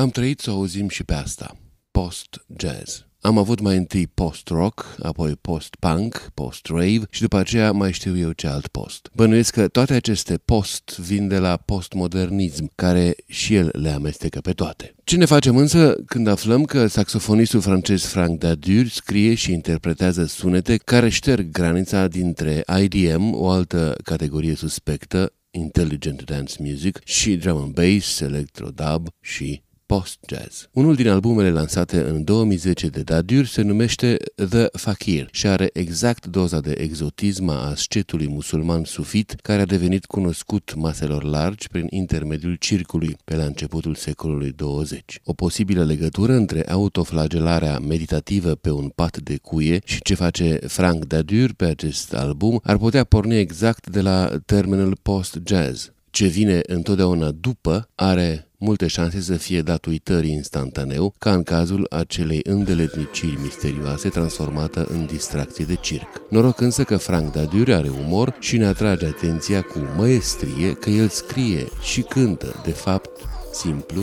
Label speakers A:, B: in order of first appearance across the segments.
A: Am trăit să auzim și pe asta, post-jazz. Am avut mai întâi post-rock, apoi post-punk, post-rave și după aceea mai știu eu ce alt post. Bănuiesc că toate aceste post vin de la postmodernism, care și el le amestecă pe toate. Ce ne facem însă când aflăm că saxofonistul francez Frank Dadur scrie și interpretează sunete care șterg granița dintre IDM, o altă categorie suspectă, Intelligent Dance Music, și drum and bass, electro-dub și post-jazz. Unul din albumele lansate în 2010 de Dadur se numește The Fakir și are exact doza de exotism a ascetului musulman sufit care a devenit cunoscut maselor largi prin intermediul circului pe la începutul secolului 20. O posibilă legătură între autoflagelarea meditativă pe un pat de cuie și ce face Frank Dadur pe acest album ar putea porni exact de la termenul post-jazz. Ce vine întotdeauna după are multe șanse să fie dat uitării instantaneu, ca în cazul acelei îndeletniciri misterioase transformată în distracție de circ. Noroc însă că Frank Dadur are umor și ne atrage atenția cu măestrie că el scrie și cântă, de fapt, simplu,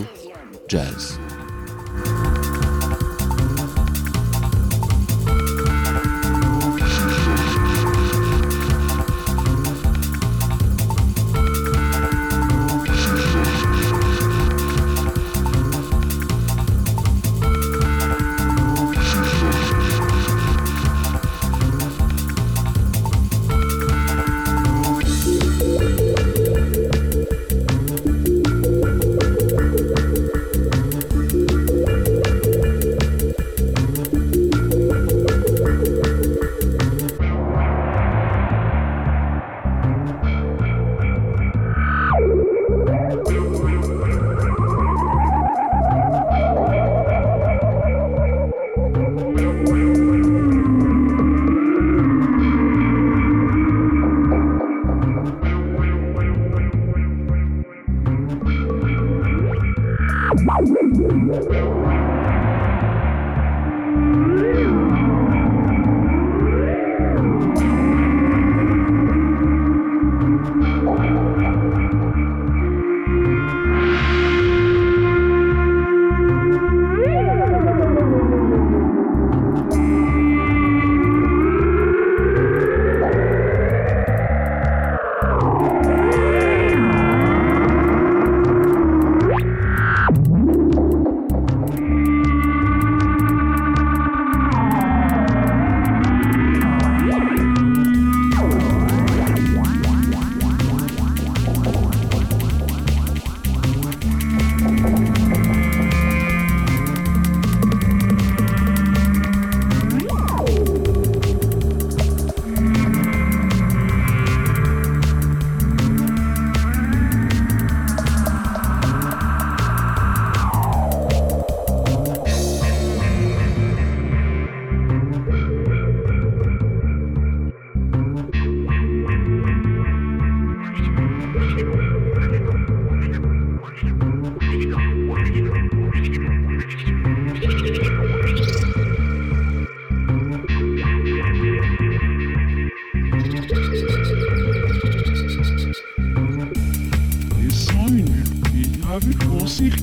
A: jazz.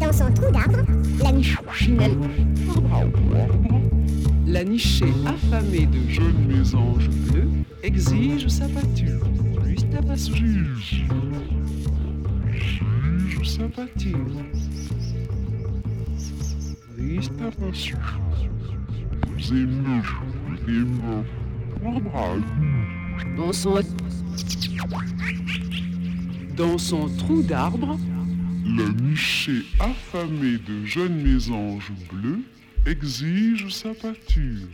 B: Dans son trou d'arbre, la niche.
C: La nichée affamée de
D: jeunes mésanges exige sa pâture.
C: Juste
D: sympathise.
C: L'installation.
D: Zimno, Zimno, Warbral.
C: Dans son... Dans son trou d'arbre,
D: la nichée affamée de jeunes mésanges bleus exige sa pâture.